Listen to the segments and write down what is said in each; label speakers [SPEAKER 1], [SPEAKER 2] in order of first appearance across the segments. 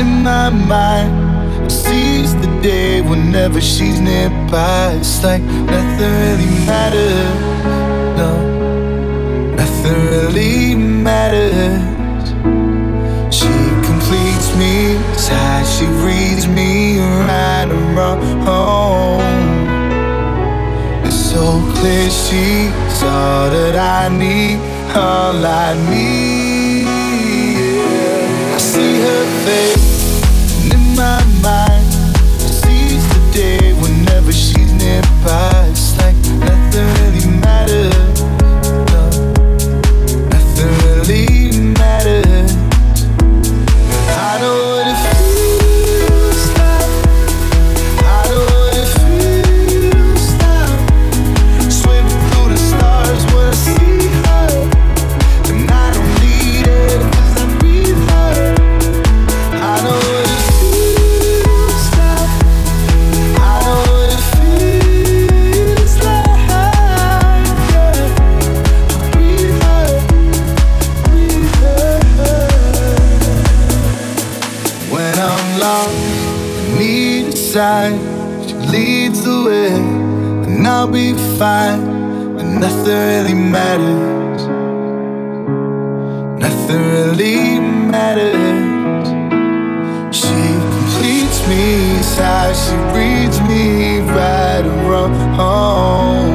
[SPEAKER 1] in my mind. It sees the day whenever she's nearby. It's like nothing really matters. No, nothing really matters. She completes me, it's how she reads me,
[SPEAKER 2] right and wrong. It's so clear she's all that I need, all I need. see her face fine,
[SPEAKER 3] and
[SPEAKER 4] nothing really matters. Nothing really matters. She completes me inside, she reads me right and home.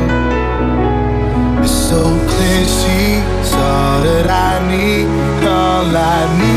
[SPEAKER 4] It's so clear she's all that I need, all I need.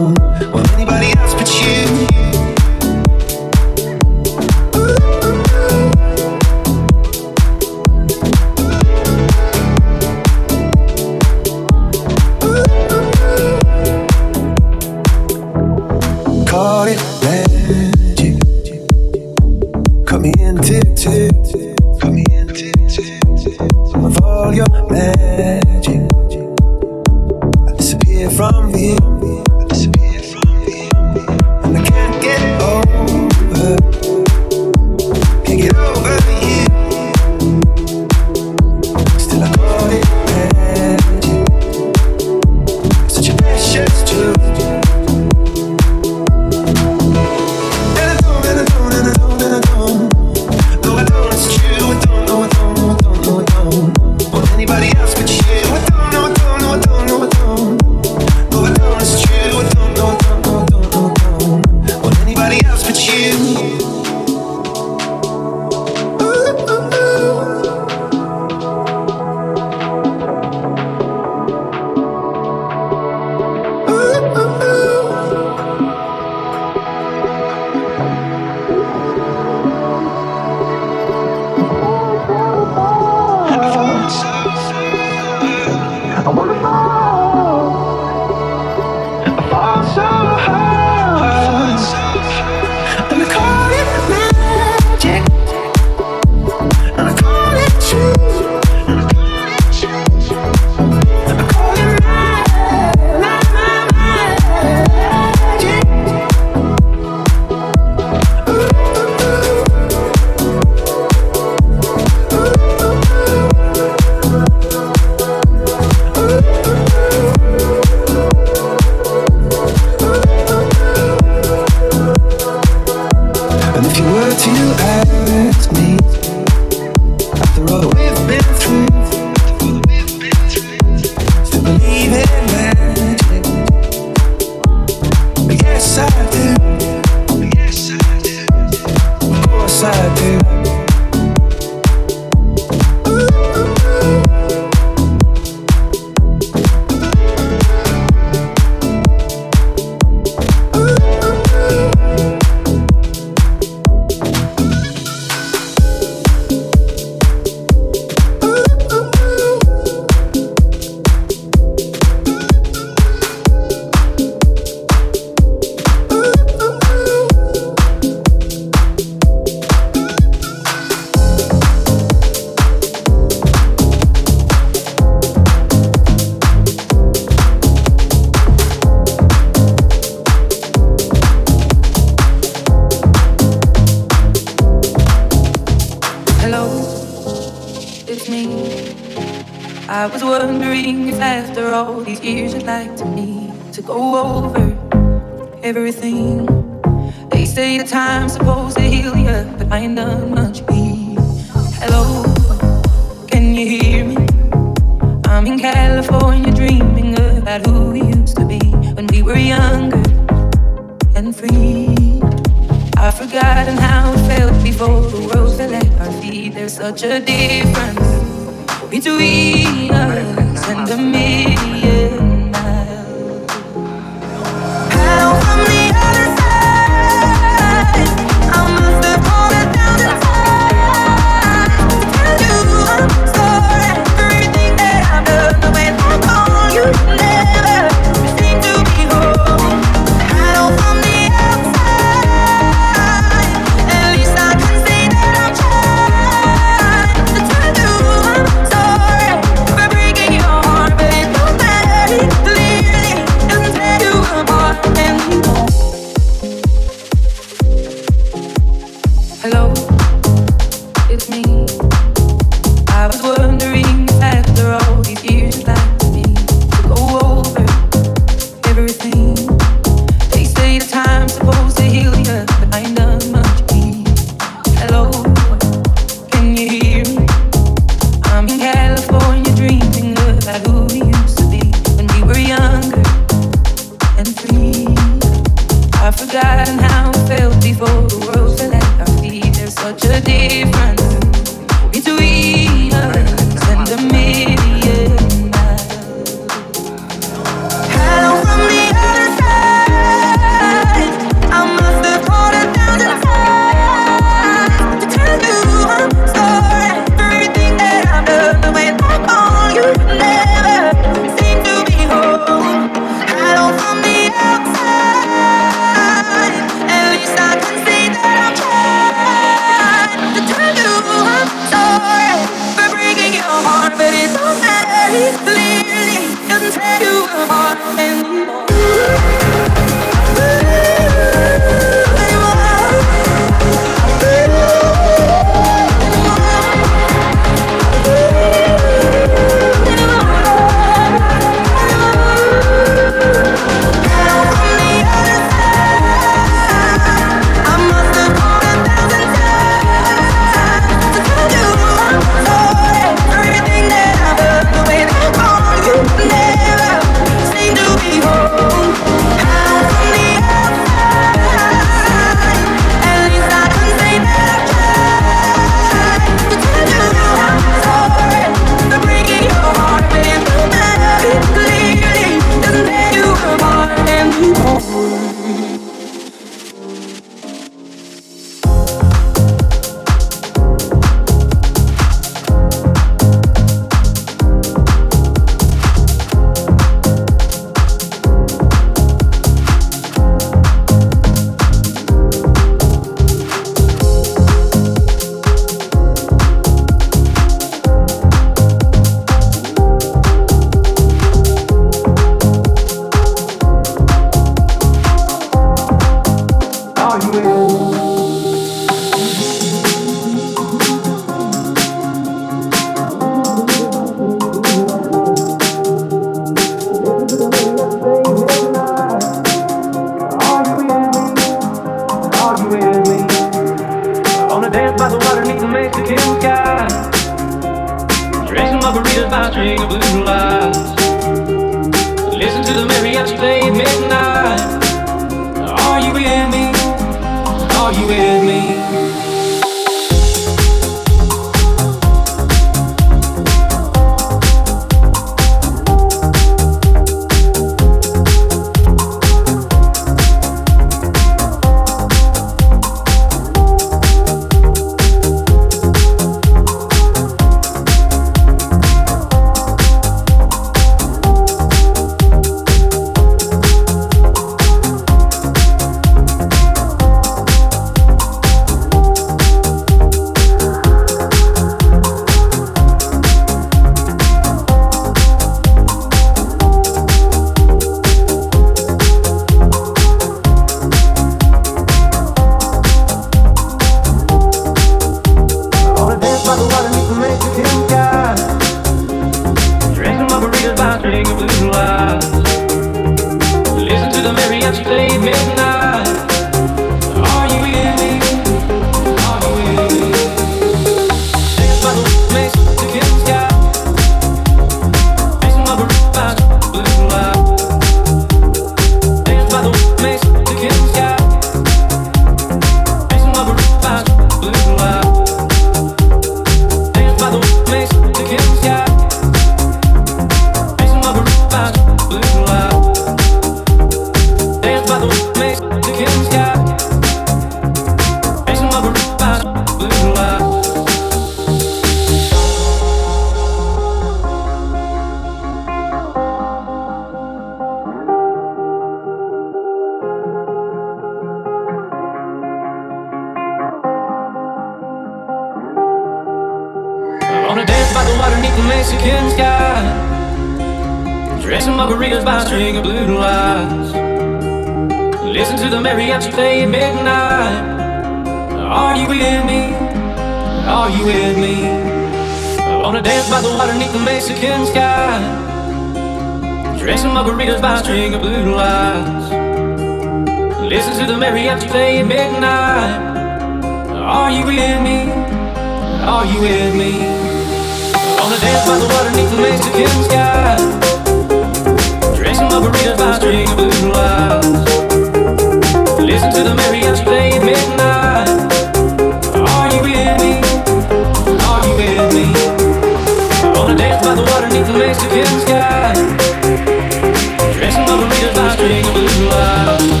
[SPEAKER 4] Dressing up a reader's lounge, blue.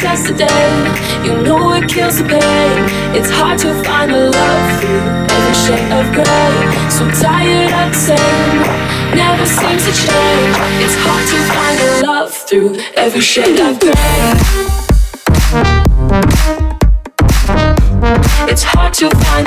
[SPEAKER 5] just yesterday. You know it kills the pain. It's hard to find a love through every shade of gray. So tired of the same, never seems to change. It's hard to find a love through every shade of gray. It's hard to find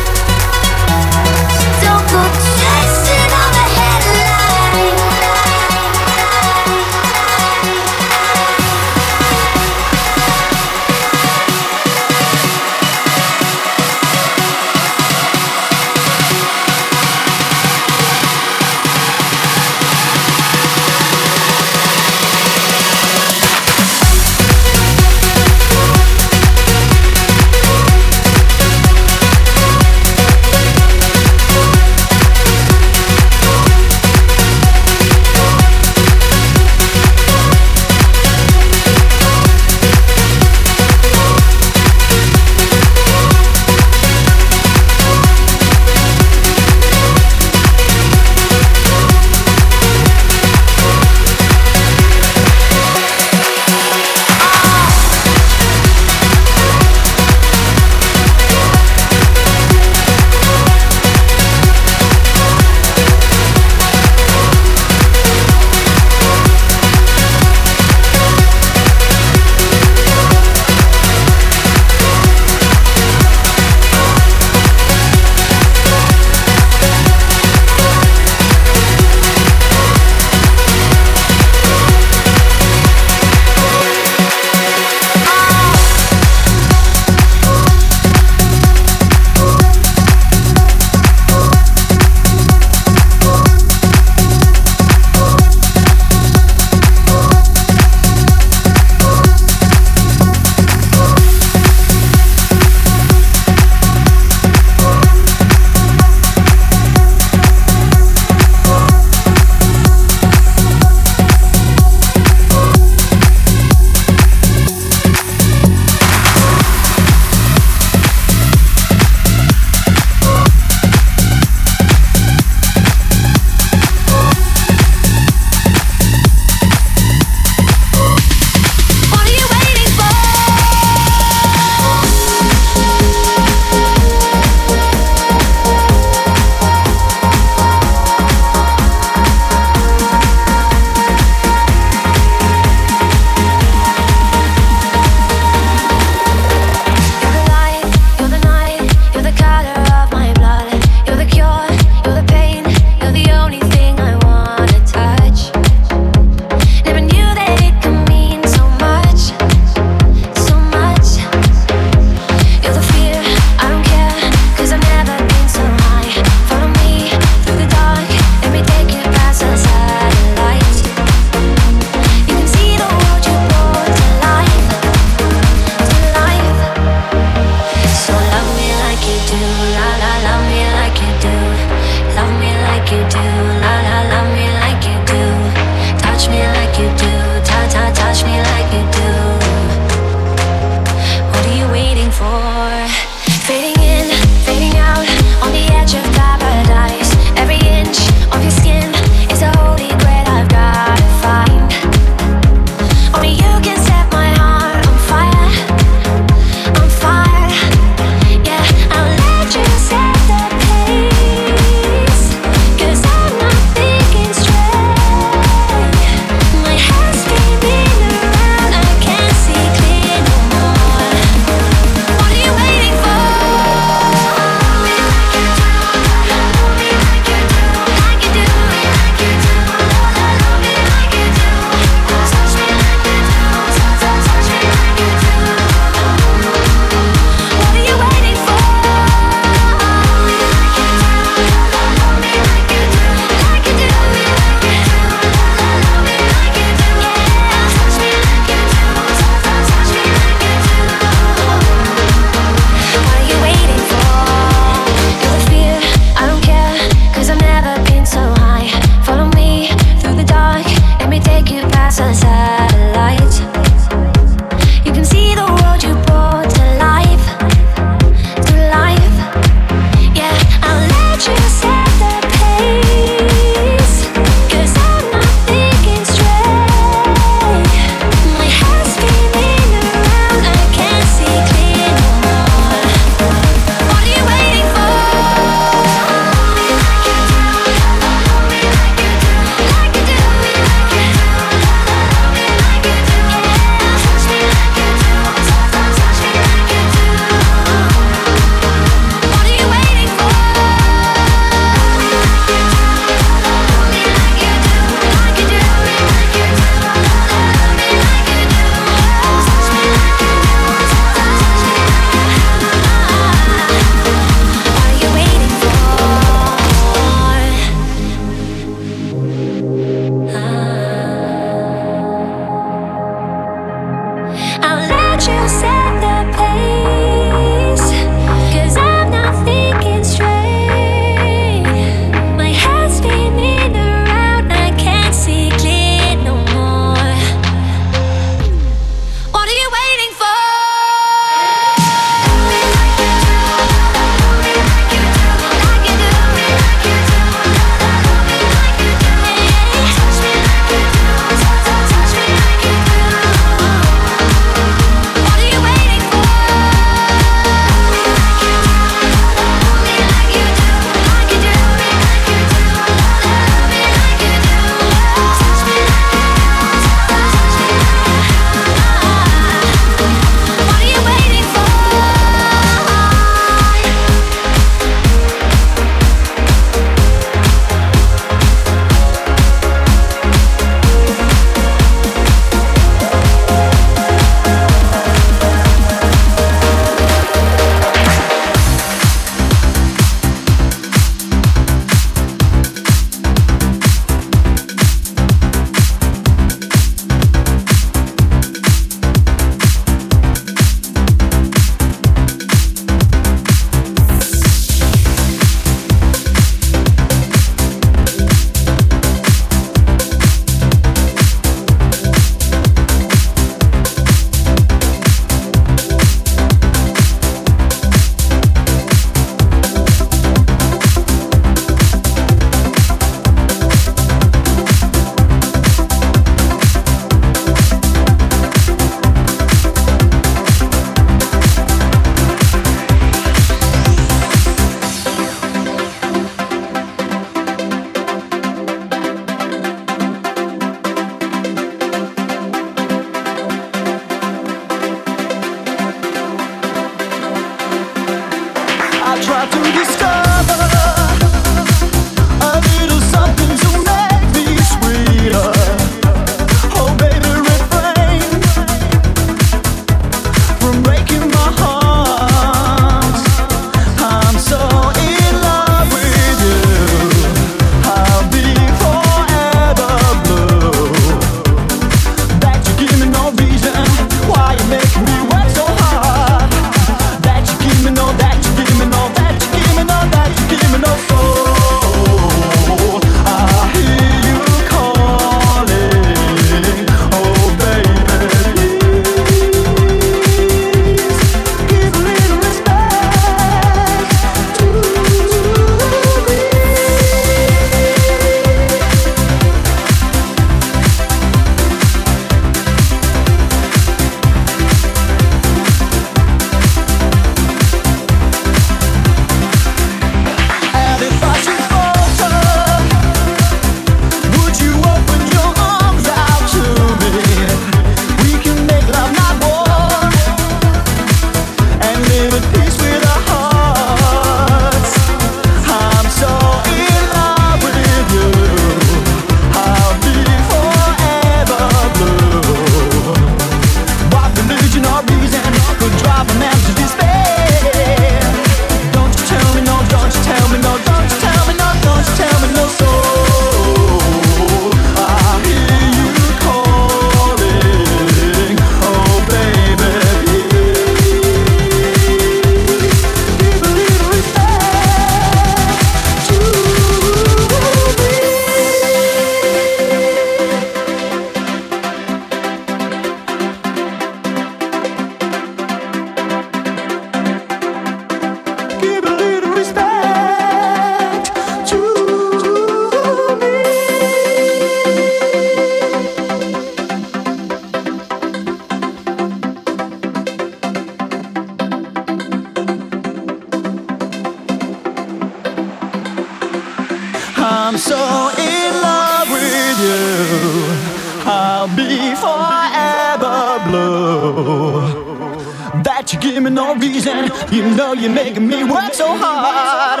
[SPEAKER 6] You give me no reason. You know you're making me work so hard.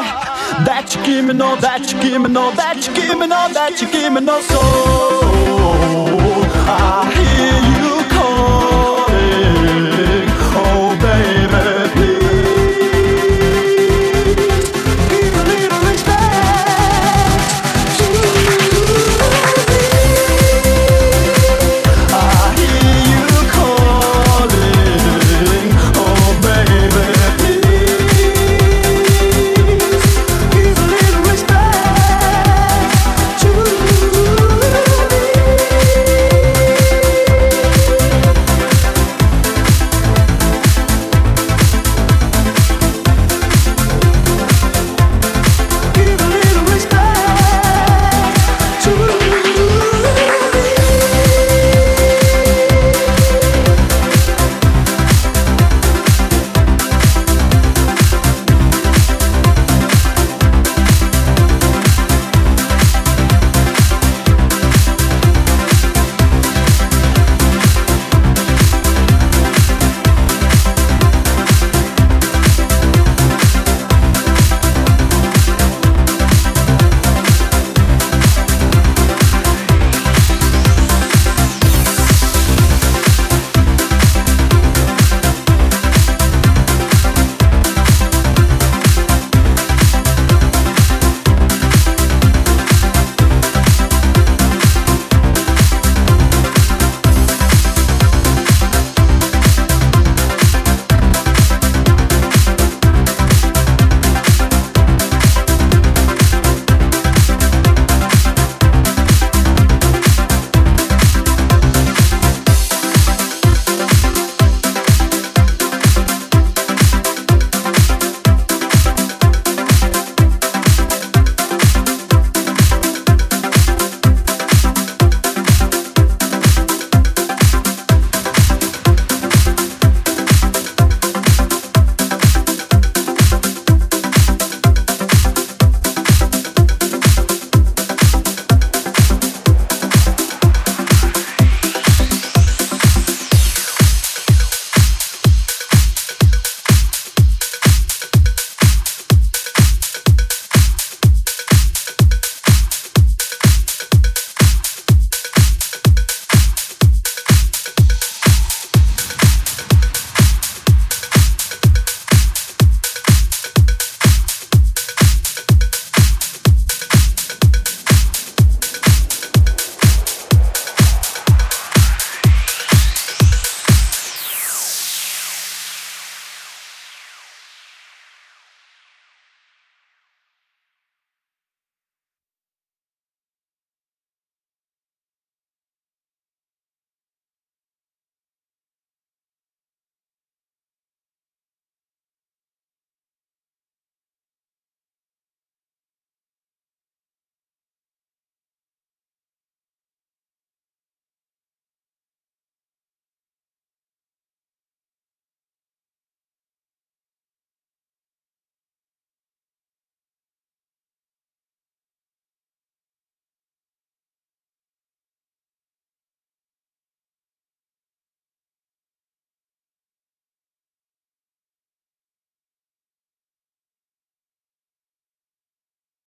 [SPEAKER 6] That you give me
[SPEAKER 2] no,
[SPEAKER 3] that you give me no That you give me no, that you give me no soul.